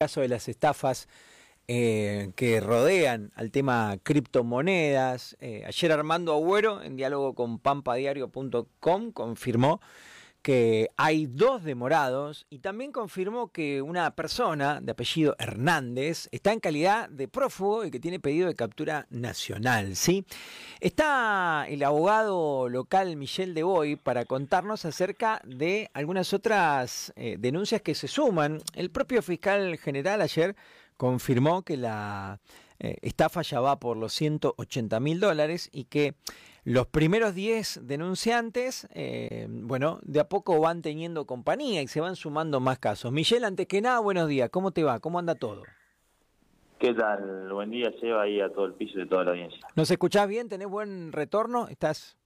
caso de las estafas eh, que rodean al tema criptomonedas. Eh, ayer Armando Agüero, en diálogo con pampadiario.com, confirmó que hay dos demorados y también confirmó que una persona de apellido Hernández está en calidad de prófugo y que tiene pedido de captura nacional. ¿sí? Está el abogado local Michel de Boy para contarnos acerca de algunas otras eh, denuncias que se suman. El propio fiscal general ayer confirmó que la eh, estafa ya va por los 180 mil dólares y que los primeros 10 denunciantes, eh, bueno, de a poco van teniendo compañía y se van sumando más casos. Michelle, antes que nada, buenos días. ¿Cómo te va? ¿Cómo anda todo? ¿Qué tal? Buen día, Seba, y a todo el piso de toda la audiencia. ¿Nos escuchás bien? ¿Tenés buen retorno? ¿Estás...?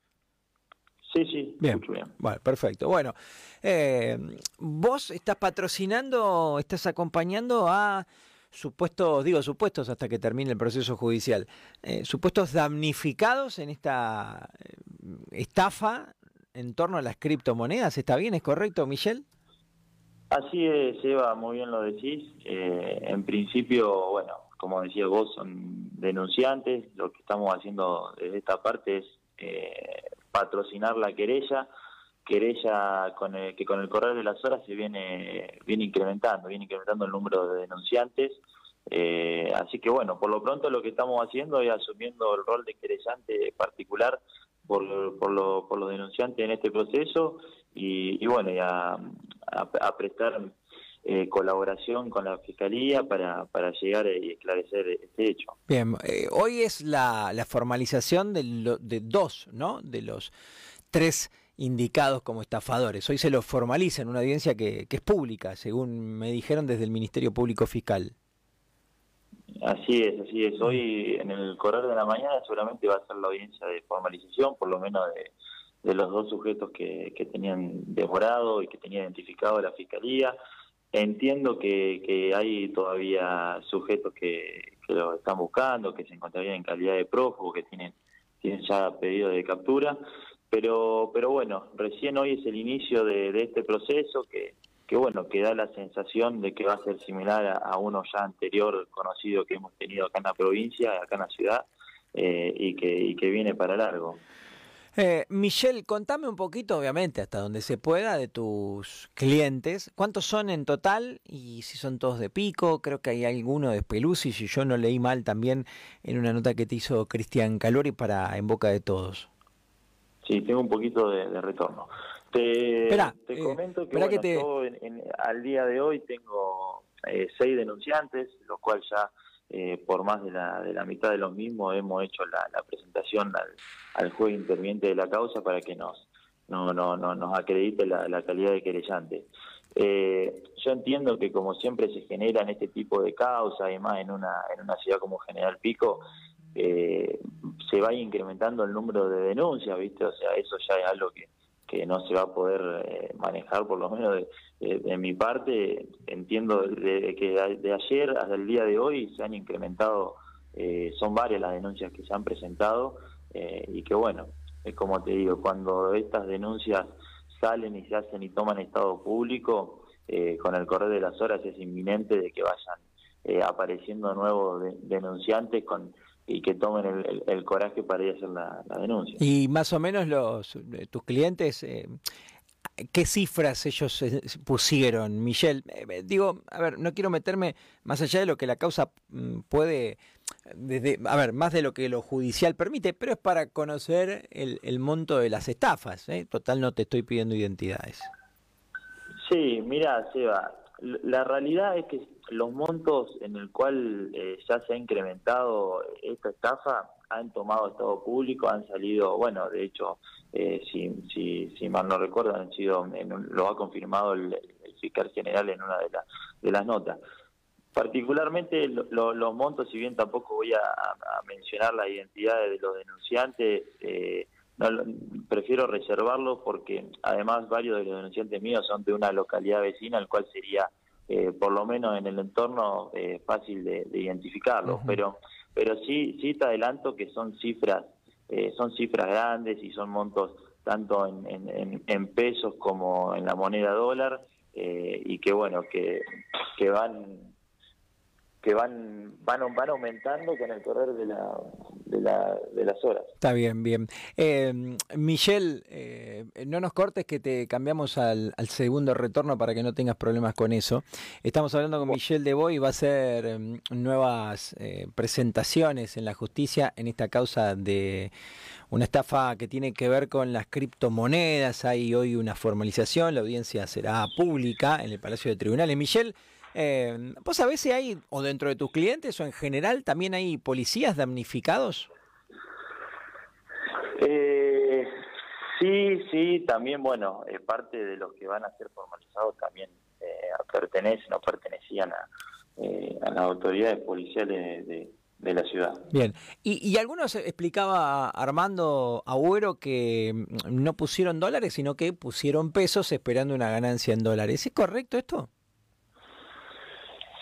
Sí, sí, bien. bien. Bueno, perfecto. Bueno, eh, vos estás patrocinando, estás acompañando a supuestos, digo supuestos hasta que termine el proceso judicial, eh, supuestos damnificados en esta eh, estafa en torno a las criptomonedas. ¿Está bien? ¿Es correcto, Michelle? Así es, Eva, muy bien lo decís. Eh, en principio, bueno, como decía vos, son denunciantes. Lo que estamos haciendo desde esta parte es patrocinar la querella querella con que con el correr de las horas se viene, viene incrementando, viene incrementando el número de denunciantes. Eh, así que bueno, por lo pronto lo que estamos haciendo es asumiendo el rol de querellante particular por, por, lo, por los denunciantes en este proceso y, bueno, y a, prestar eh, colaboración con la Fiscalía para, para llegar y esclarecer este hecho. Bien, eh, hoy es la, la formalización de, de dos, ¿no? De los tres indicados como estafadores. Hoy se los formaliza en una audiencia que, es pública, según me dijeron desde el Ministerio Público Fiscal. Así es, así es. Hoy en el correr de la mañana seguramente va a ser la audiencia de formalización, por lo menos de, los dos sujetos que, tenían demorado y que tenía identificado la Fiscalía. Entiendo que, hay todavía sujetos que, que, lo están buscando, que se encontrarían en calidad de prófugo, que tienen, tienen ya pedido de captura. Pero, pero bueno, recién hoy es el inicio de, este proceso que, que, bueno, que da la sensación de que va a ser similar a, uno ya anterior conocido que hemos tenido acá en la provincia, acá en la ciudad, eh, y, que, que viene para largo. Eh, Michelle, contame un poquito, obviamente, hasta donde se pueda, de tus clientes. ¿Cuántos son en total? Y si son todos de pico, creo que hay alguno de Pelusi, si yo no leí mal también en una nota que te hizo Cristian Calori para En Boca de Todos. Sí, tengo un poquito de, retorno. Te, te eh, comento que, al día de hoy tengo eh, seis denunciantes, los cuales ya eh, por más de la, de la mitad de los mismos hemos hecho la, presentación al, al, juez interviniente de la causa para que nos no, no, no nos acredite la, calidad de querellante. yo entiendo que como siempre se generan este tipo de causas, además en una, en una ciudad como General Pico, eh, se vaya incrementando el número de denuncias, ¿viste? O sea, eso ya es algo que, que no se va a poder eh, manejar, por lo menos de, mi parte. Entiendo de, que de ayer hasta el día de hoy se han incrementado, eh, son varias las denuncias que se han presentado eh, y que bueno, es como te digo, cuando estas denuncias salen y se hacen y toman estado público, con el correr de las horas es inminente de que vayan apareciendo nuevos denunciantes con y que tomen el, coraje para ir a hacer la, denuncia. Y más o menos los eh, tus clientes, eh, ¿qué cifras ellos eh, pusieron, Michelle? digo, a ver, no quiero meterme más allá de lo que la causa mm, puede, desde, a ver, más de lo que lo judicial permite, pero es para conocer el, el monto de las estafas. Total, no te estoy pidiendo identidades. Sí, mira, Seba, la realidad es que los montos en el cual eh, ya se ha incrementado esta estafa han tomado estado público, han salido, bueno, de hecho, eh, si, si, mal no recuerdo, han sido, lo ha confirmado el, fiscal general en una de, de las notas. Particularmente los montos, si bien tampoco voy a, mencionar la identidad de los denunciantes, eh, no, prefiero reservarlo porque además varios de los denunciantes míos son de una localidad vecina, el cual sería eh, por lo menos en el entorno eh, fácil de, identificarlo. Pero pero sí sí te adelanto que son cifras eh, son cifras grandes y son montos tanto en, en, pesos como en la moneda dólar y que bueno que, que van que van, van, van aumentando con el correr de, la, de, la, de las horas. Está bien, bien. Eh, Michelle, eh, no nos cortes que te cambiamos al, al, segundo retorno para que no tengas problemas con eso. Estamos hablando con Michelle de Boy, va a hacer em, nuevas eh, presentaciones en la justicia en esta causa de una estafa que tiene que ver con las criptomonedas. Hay hoy una formalización, la audiencia será pública en el Palacio de Tribunales. Michelle, eh, ¿Vos sabés si hay, o dentro de tus clientes, o en general, también hay policías damnificados? Eh, sí, sí, también, bueno, eh, parte de los que van a ser formalizados también eh, pertenecen o pertenecían a, eh, a las autoridades policiales de, de la ciudad. Bien, y, y, algunos explicaba Armando Agüero que mm, no pusieron dólares, sino que pusieron pesos esperando una ganancia en dólares. ¿Es correcto esto?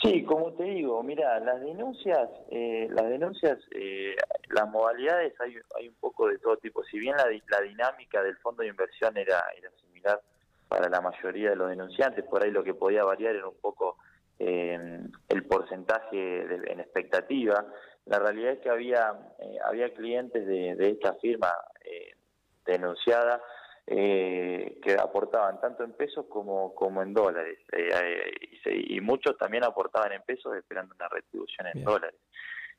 Sí, como te digo, mira, las denuncias, eh, las denuncias, eh, las modalidades hay, hay un poco de todo tipo. Si bien la, la dinámica del fondo de inversión era, era similar para la mayoría de los denunciantes, por ahí lo que podía variar era un poco eh, el porcentaje de, en expectativa. La realidad es que había eh, había clientes de, de esta firma eh, denunciada eh, que aportaban tanto en pesos como, como en dólares. Eh, eh, y, y, muchos también aportaban en pesos esperando una retribución en Bien. dólares.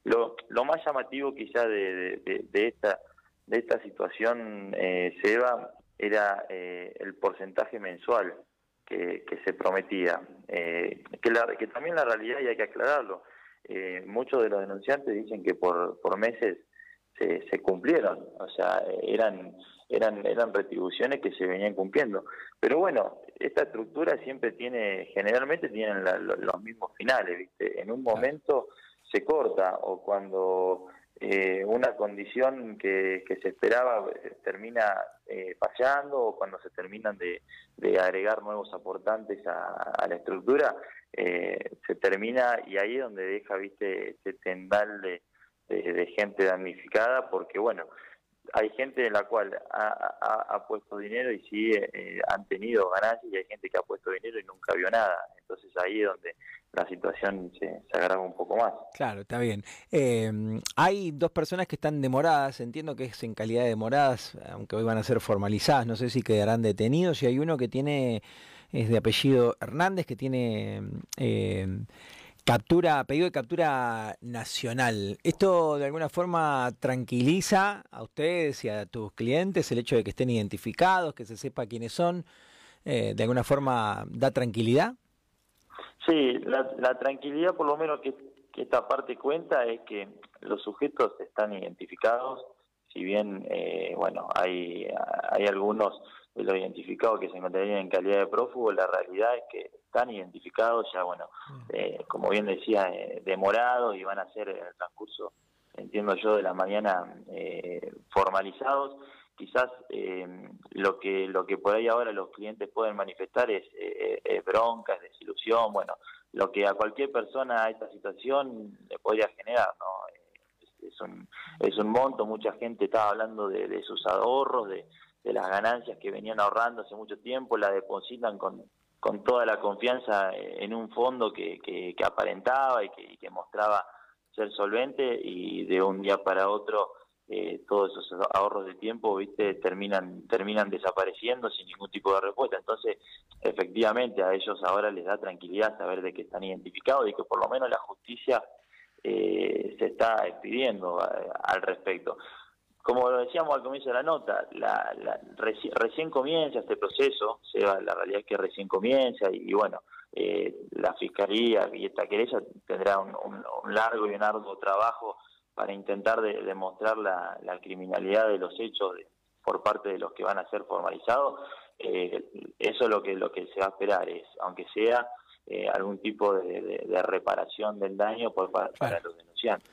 Lo, lo más llamativo quizá de, de, de esta de esta situación, eh, Seba, era eh, el porcentaje mensual que, que se prometía. Eh, que, la, que también la realidad, y hay que aclararlo, muchos de los denunciantes dicen que por, por meses se, se cumplieron, o sea, eran eran eran retribuciones que se venían cumpliendo. Pero bueno, esta estructura siempre tiene, generalmente tienen la, los mismos finales, ¿viste? En un momento se corta o cuando eh, una condición que, que se esperaba eh, termina eh, fallando o cuando se terminan de, de agregar nuevos aportantes a, a la estructura, eh, se termina y ahí es donde deja, viste, este tendal de, de, gente damnificada porque, bueno, hay gente en la cual ha, ha, ha puesto dinero y sí eh, han tenido ganancias y hay gente que ha puesto dinero y nunca vio nada. Entonces ahí es donde la situación se, se agrava un poco más. Claro, está bien. Eh, hay dos personas que están demoradas, entiendo que es en calidad de demoradas, aunque hoy van a ser formalizadas, no sé si quedarán detenidos, y hay uno que tiene, es de apellido Hernández, que tiene... Eh, Captura, pedido de captura nacional. ¿Esto de alguna forma tranquiliza a ustedes y a tus clientes el hecho de que estén identificados, que se sepa quiénes son? Eh, ¿De alguna forma da tranquilidad? Sí, la, la tranquilidad por lo menos que, que, esta parte cuenta es que los sujetos están identificados, si bien, eh, bueno, hay, hay algunos de los identificados que se encontrarían en calidad de prófugo, la realidad es que están identificados ya, bueno, mm. eh, como bien decía, eh, demorados y van a ser en el transcurso, entiendo yo, de la mañana eh, formalizados. Quizás eh, lo que lo que por ahí ahora los clientes pueden manifestar es, es bronca, es desilusión, bueno, lo que a cualquier persona a esta situación le podría generar, ¿no? Es, es un, es un monto, mucha gente estaba hablando de, de sus ahorros, de, de las ganancias que venían ahorrando hace mucho tiempo, la depositan con, con toda la confianza en un fondo que, que, que aparentaba y que, y que, mostraba ser solvente y de un día para otro eh, todos esos ahorros de tiempo viste terminan terminan desapareciendo sin ningún tipo de respuesta. Entonces efectivamente a ellos ahora les da tranquilidad saber de que están identificados y que por lo menos la justicia eh, se está expidiendo a, eh, al respecto como lo decíamos al comienzo de la nota, la, la, reci recién comienza este proceso, la realidad es que recién comienza y, y bueno, eh, la Fiscalía y esta querella tendrá un, un, un, largo y un arduo trabajo para intentar de, demostrar la, la, criminalidad de los hechos de, por parte de los que van a ser formalizados. Eh, eso es lo que, lo que se va a esperar, es aunque sea eh, algún tipo de, reparación del daño por, para, para los denunciantes.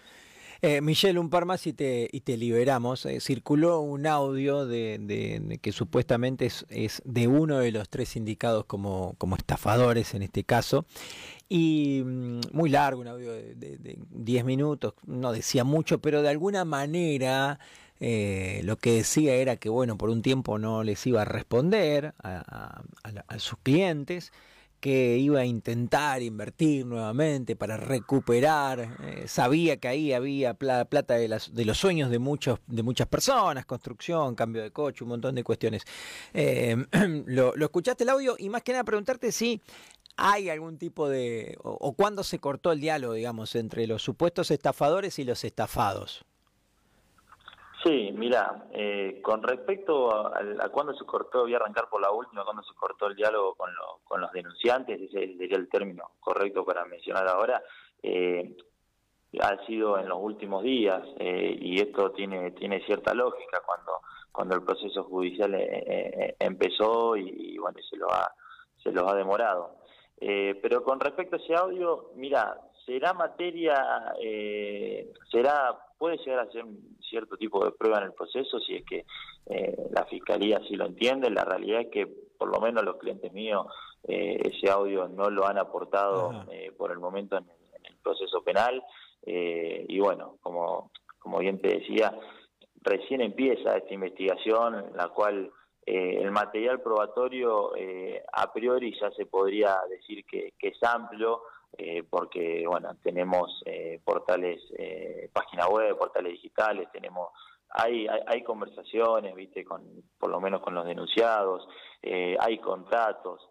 Eh, Michelle, un par más y te, y te liberamos. Eh, circuló un audio de, que supuestamente es, es, de uno de los tres indicados como, como estafadores en este caso. Y mmm, muy largo, un audio de 10 minutos, no decía mucho, pero de alguna manera eh, lo que decía era que, bueno, por un tiempo no les iba a responder a, a sus clientes que iba a intentar invertir nuevamente para recuperar, eh, sabía que ahí había plata de, las, de los sueños de, muchos, de muchas personas, construcción, cambio de coche, un montón de cuestiones. Eh, lo, escuchaste el audio y más que nada preguntarte si hay algún tipo de, o cuándo se cortó el diálogo, digamos, entre los supuestos estafadores y los estafados. Sí, mira, eh, con respecto a, a, cuándo se cortó, voy a arrancar por la última, cuando se cortó el diálogo con, con los denunciantes, ese sería el término correcto para mencionar ahora, eh, ha sido en los últimos días eh, y esto tiene tiene cierta lógica cuando cuando el proceso judicial empezó y, bueno se lo ha se lo ha demorado. pero con respecto a ese audio, mira, será materia, será puede llegar a ser un cierto tipo de prueba en el proceso si es que eh, la fiscalía sí lo entiende. La realidad es que por lo menos los clientes míos eh, ese audio no lo han aportado eh, por el momento en el, proceso penal. y bueno, como, como bien te decía, recién empieza esta investigación en la cual el material probatorio a priori ya se podría decir que es amplio eh, porque bueno tenemos portales eh, página web portales digitales tenemos hay, hay, conversaciones viste con por lo menos con los denunciados hay contratos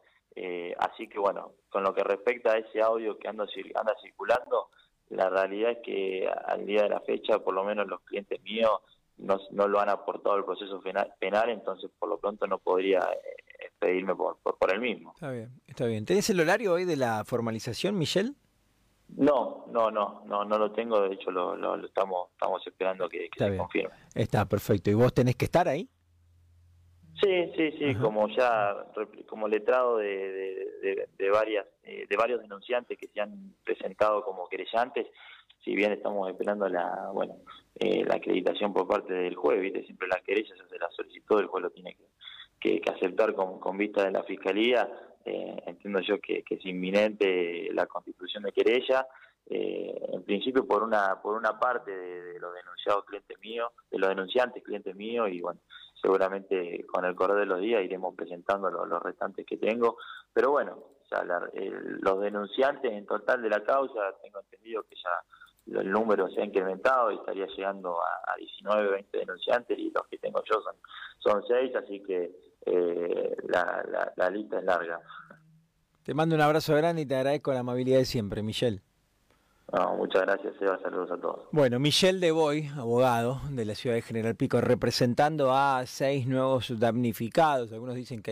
así que bueno con lo que respecta a ese audio que anda anda circulando la realidad es que al día de la fecha por lo menos los clientes míos no, no lo han aportado al proceso penal, entonces por lo pronto no podría pedirme por, por, el mismo. Está bien, está bien. ¿Tenés el horario hoy de la formalización, Michelle? No, no, no, no, no lo tengo. De hecho, lo, lo, estamos, estamos esperando que, se confirme. Está perfecto. ¿Y vos tenés que estar ahí? Sí, sí, sí. Como ya, como letrado de, de, de, varias, eh, de varios denunciantes que se han presentado como querellantes. Si bien estamos esperando la, bueno, eh, la acreditación por parte del juez, viste, siempre la querella se la solicitó, el juez lo tiene que que, aceptar con, con, vista de la Fiscalía. Eh, entiendo yo que, es inminente la constitución de querella, eh, en principio por una por una parte de, los denunciados clientes míos, de los denunciantes clientes míos, y bueno, seguramente con el correr de los días iremos presentando los, restantes que tengo, pero bueno, ya los denunciantes en total de la causa, tengo entendido que ya el número se ha incrementado y estaría llegando a, a 19, 20 denunciantes y los que tengo yo son, son 6, así que eh, la, la, lista es larga. Te mando un abrazo grande y te agradezco la amabilidad de siempre, Michelle. muchas gracias, Eva. Saludos a todos. Bueno, Michelle de Boy, abogado de la ciudad de General Pico, representando a seis nuevos damnificados. Algunos dicen que hay